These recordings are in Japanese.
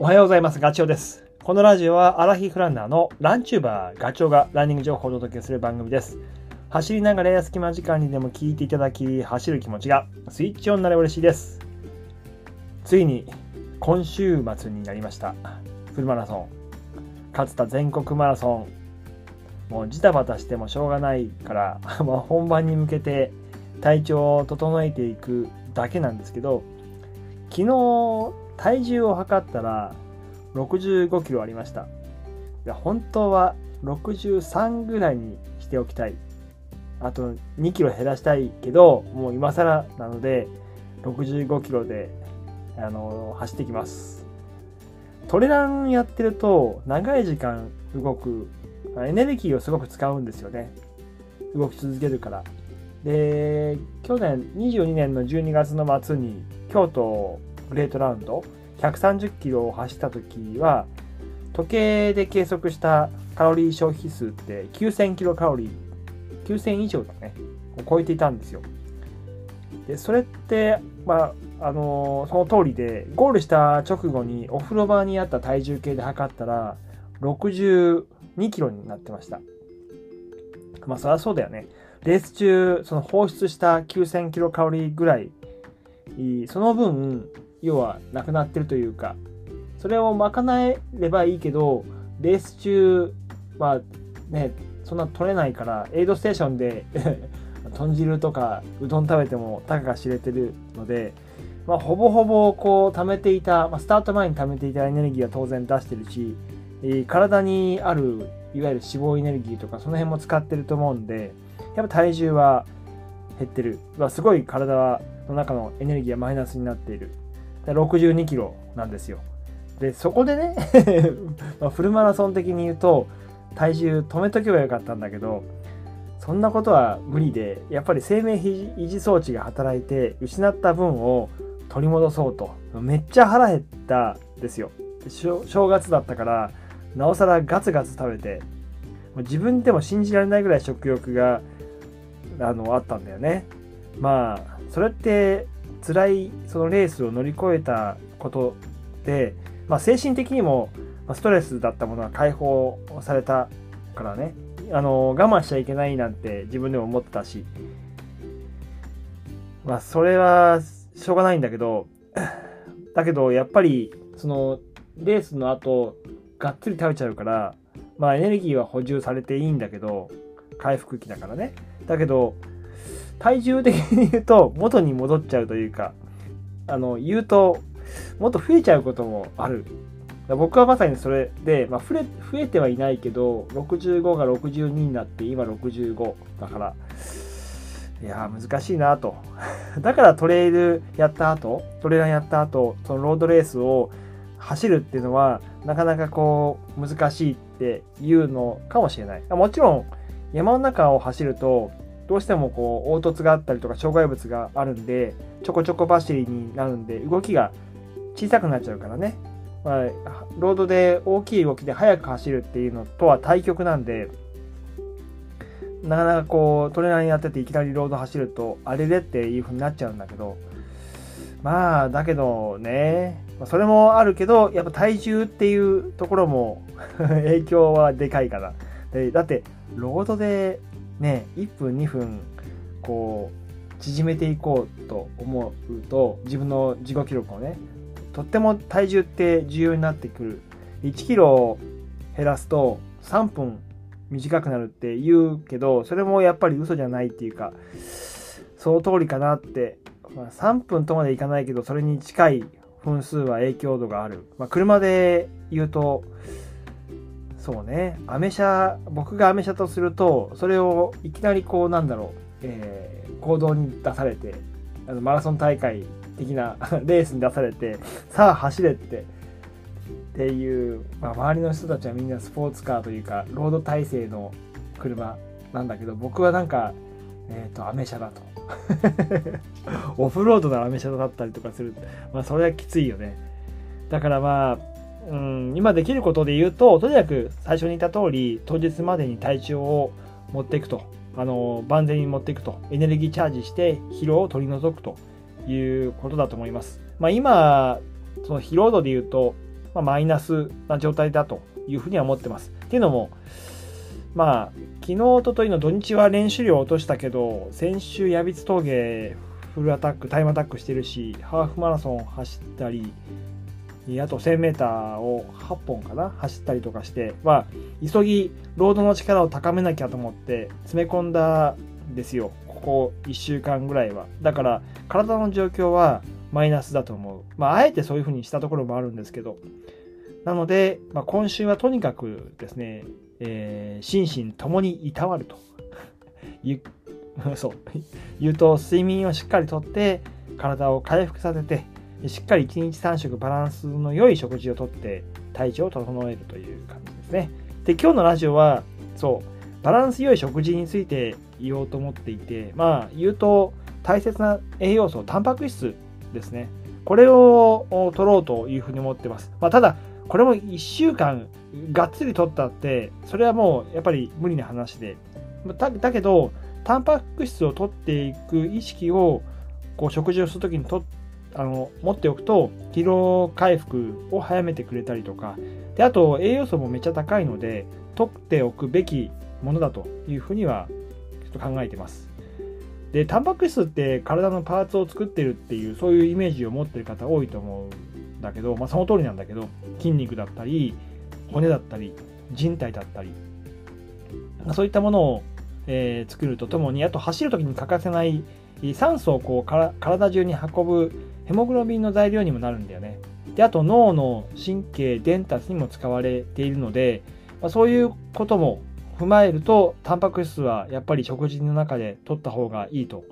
おはようございます。ガチョウです。このラジオはアラヒフランナーのランチューバーガチョウがランニング情報をお届けする番組です。走りながらや隙間時間にでも聞いていただき、走る気持ちがスイッチオンになれば嬉しいです。ついに今週末になりました。フルマラソン。勝田全国マラソン。もうジタバタしてもしょうがないから、まあ本番に向けて体調を整えていくだけなんですけど、昨日体重を測ったら65キロありました。いや本当は63ぐらいにしておきたい。あと2キロ減らしたいけど、もう今更なので65キロであの走ってきます。トレランやってると長い時間動くエネルギーをすごく使うんですよね。動き続けるから。で、去年22年の12月の末に京都グレートラウンド。130キロを走った時は時計で計測したカロリー消費数って9000キロカロリー9000以上だね。を超えていたんですよ。でそれってまああのその通りでゴールした直後にお風呂場にあった体重計で測ったら62キロになってました。まあそりゃそうだよね。レース中その放出した9000キロカロリーぐらいその分要はなくなってるというかそれを賄えればいいけどレース中はねそんな取れないからエイドステーションで 豚汁とかうどん食べてもたかが知れてるので、まあ、ほぼほぼこう貯めていた、まあ、スタート前に貯めていたエネルギーは当然出してるし体にあるいわゆる脂肪エネルギーとかその辺も使ってると思うんでやっぱ体重は減ってる、まあ、すごい体の中のエネルギーがマイナスになっている。62キロなんですよ。でそこでね まフルマラソン的に言うと体重止めとけばよかったんだけどそんなことは無理でやっぱり生命維持装置が働いて失った分を取り戻そうと。めっちゃ腹減ったですよ。正月だったからなおさらガツガツ食べて自分でも信じられないぐらい食欲があのあったんだよね。まあそれって辛いそのレースを乗り越えたことで、まあ、精神的にもストレスだったものは解放されたからね。あの我慢しちゃいけないなんて自分でも思ってたし。まあそれはしょうがないんだけど だけどやっぱりそのレースの後がっつり食べちゃうからまあエネルギーは補充されていいんだけど回復期だからね。だけど体重的に言うと元に戻っちゃうというかあの言うともっと増えちゃうこともある。僕はまさにそれで、まあ、増え増えてはいないけど65が62になって今65だからいや難しいなと。だからトレイルやった後トレーラーやった後そのロードレースを走るっていうのはなかなかこう難しいっていうのかもしれない。もちろん山の中を走るとどうしてもこう凹凸があったりとか障害物があるんでちょこちょこ走りになるんで動きが小さくなっちゃうからね、まあ、ロードで大きい動きで速く走るっていうのとは対極なんでなかなかこうトレーナーにやってていきなりロード走るとあれでっていう風になっちゃうんだけどまあだけどねそれもあるけどやっぱ体重っていうところも 影響はでかいから。だってロードでね、1分2分こう縮めていこうと思うと自分の自己記録をねとっても体重って重要になってくる。1キロ減らすと3分短くなるって言うけどそれもやっぱり嘘じゃないっていうかその通りかなって、まあ、3分とまでいかないけどそれに近い分数は影響度がある、まあ、車で言うとそうね、アメ車、僕がアメ車とすると、それをいきなりこう、なんだろう、えー、行動に出されて、あのマラソン大会的な レースに出されて、さあ走れって、っていう、まあ、周りの人たちはみんなスポーツカーというか、ロード体制の車なんだけど、僕はなんか、えっ、ー、と、アメ車だと。オフロードのアメ車だったりとかする。まあ、それはきついよね。だからまあ、うん、今できることで言うと、とにかく最初に言った通り、当日までに体調を持っていくと、あの、万全に持っていくと、エネルギーチャージして疲労を取り除くということだと思います。まあ今、その疲労度で言うと、まあ、マイナスな状態だというふうには思ってます。っていうのも、まあ、昨日、おとといの土日は練習量を落としたけど、先週、矢光峠フルアタック、タイムアタックしてるし、ハーフマラソン走ったり、あと 1000m を8本かな走ったりとかして、まあ、急ぎロードの力を高めなきゃと思って詰め込んだんですよ。ここ1週間ぐらいは。だから体の状況はマイナスだと思う。まあ、あえてそういうふうにしたところもあるんですけど。なので、まあ、今週はとにかくですね、えー、心身ともにいたわると。そう。言うと、睡眠をしっかりとって、体を回復させて、しっかり1日3食バランスの良い食事をとって体調を整えるという感じですね。で、今日のラジオは、そう、バランス良い食事について言おうと思っていて、まあ、言うと大切な栄養素、タンパク質ですね。これを取ろうというふうに思ってます。まあ、ただ、これも1週間がっつり取ったって、それはもうやっぱり無理な話で。だだけど、タンパク質を取っていく意識をこう食事をするときにとあの持っておくと疲労回復を早めてくれたりとかであと栄養素もめっちゃ高いので取っておくべきものだというふうにはちょっと考えてます。でタンパク質って体のパーツを作ってるっていうそういうイメージを持ってる方多いと思うんだけど、まあ、その通りなんだけど筋肉だったり骨だったり人体だったりそういったものを、えー、作るとともにあと走る時に欠かせない酸素をこう体中に運ぶヘモグロビンの材料にもなるんだよね。であと脳の神経伝達にも使われているので、まあ、そういうことも踏まえるとタンパク質はやっぱり食事の中で取った方がいいと。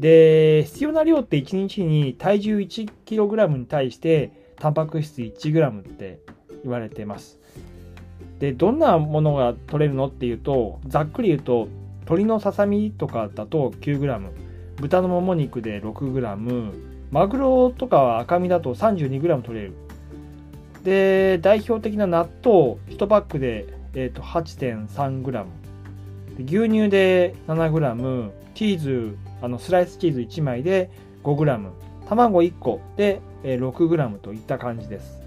で必要な量って1日に体重 1kg に対してタンパク質 1g って言われてます。でどんなものが取れるのっていうとざっくり言うと鶏のささみとかだと 9g 豚のもも肉で 6g マグロとかは赤身だと 32g 取れる。で、代表的な納豆1パックで、えー、と 8.3g。牛乳で 7g。チーズ、あのスライスチーズ1枚で 5g。卵1個で 6g といった感じです。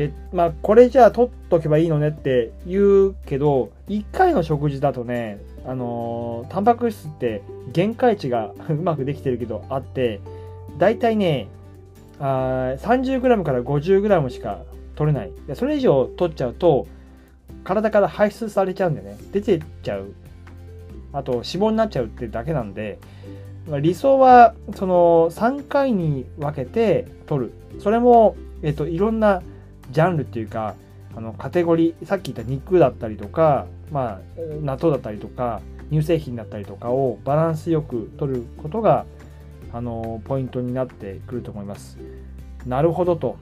で、まあ、これじゃあ取っとけばいいのねって言うけど、1回の食事だとね、あのー、タンパク質って限界値が うまくできてるけどあって、大体ね、30g から 50g しか取れない。それ以上取っちゃうと、体から排出されちゃうんでね、出てっちゃう。あと、脂肪になっちゃうってだけなんで、理想は、その、3回に分けて取る。それも、えっと、いろんなジャンルっていうか、あの、カテゴリー、さっき言った肉だったりとか、まあ、納豆だったりとか、乳製品だったりとかをバランスよく取ることがあのポイントになってくると思います。なるほどと。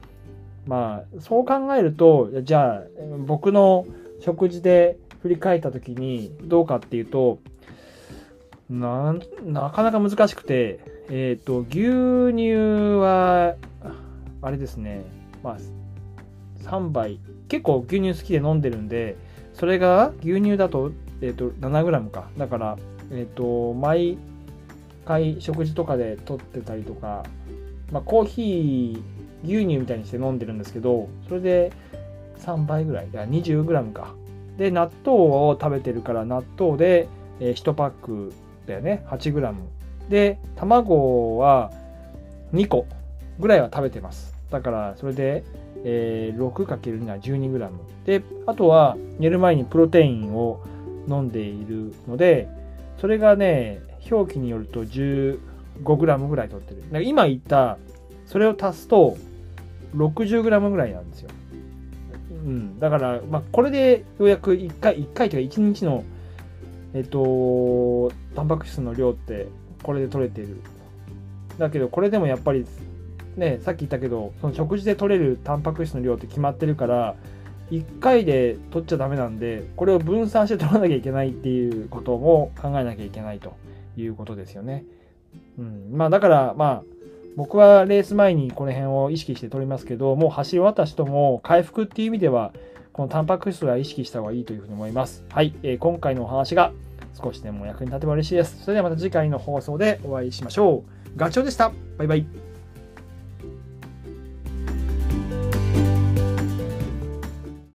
まあ、そう考えると、じゃあ、僕の食事で振り返った時にどうかっていうと、ななかなか難しくて、えっ、ー、と、牛乳は、あれですね、まあ、3杯、結構牛乳好きで飲んでるんで、それが牛乳だと、え、ー、と、7g か。だから、え、ー、と、毎回食事とかで取ってたりとか、まあ、コーヒー牛乳みたいにして飲んでるんですけどそれで3倍ぐらい 20g かで納豆を食べてるから納豆でえ1パックだよね。8g で卵は2個ぐらいは食べてます。だからそれで、えー、6×2 は 12g であとは寝る前にプロテインを飲んでいるのでそれがね表記によると 15g ぐらい取ってるか。今言った、それを足すと 60g ぐらいなんですよ。うん。だから、まあ、これでようやく1回、1回というか1日の、えっと、タンパク質の量ってこれで取れてる。だけど、これでもやっぱり、ね、さっき言ったけど、その食事で取れるタンパク質の量って決まってるから、1回で取っちゃダメなんで、これを分散して取らなきゃいけないっていうことも考えなきゃいけないと。いうことですよね。うん、まあだからまあ僕はレース前にこの辺を意識して取りますけど、もう走り終わった人も回復っていう意味では、このタンパク質は意識した方がいいというふうに思います。はい、えー、今回のお話が少しでも役に立てば嬉しいです。それではまた次回の放送でお会いしましょう。ガチョウでした。バイバイ。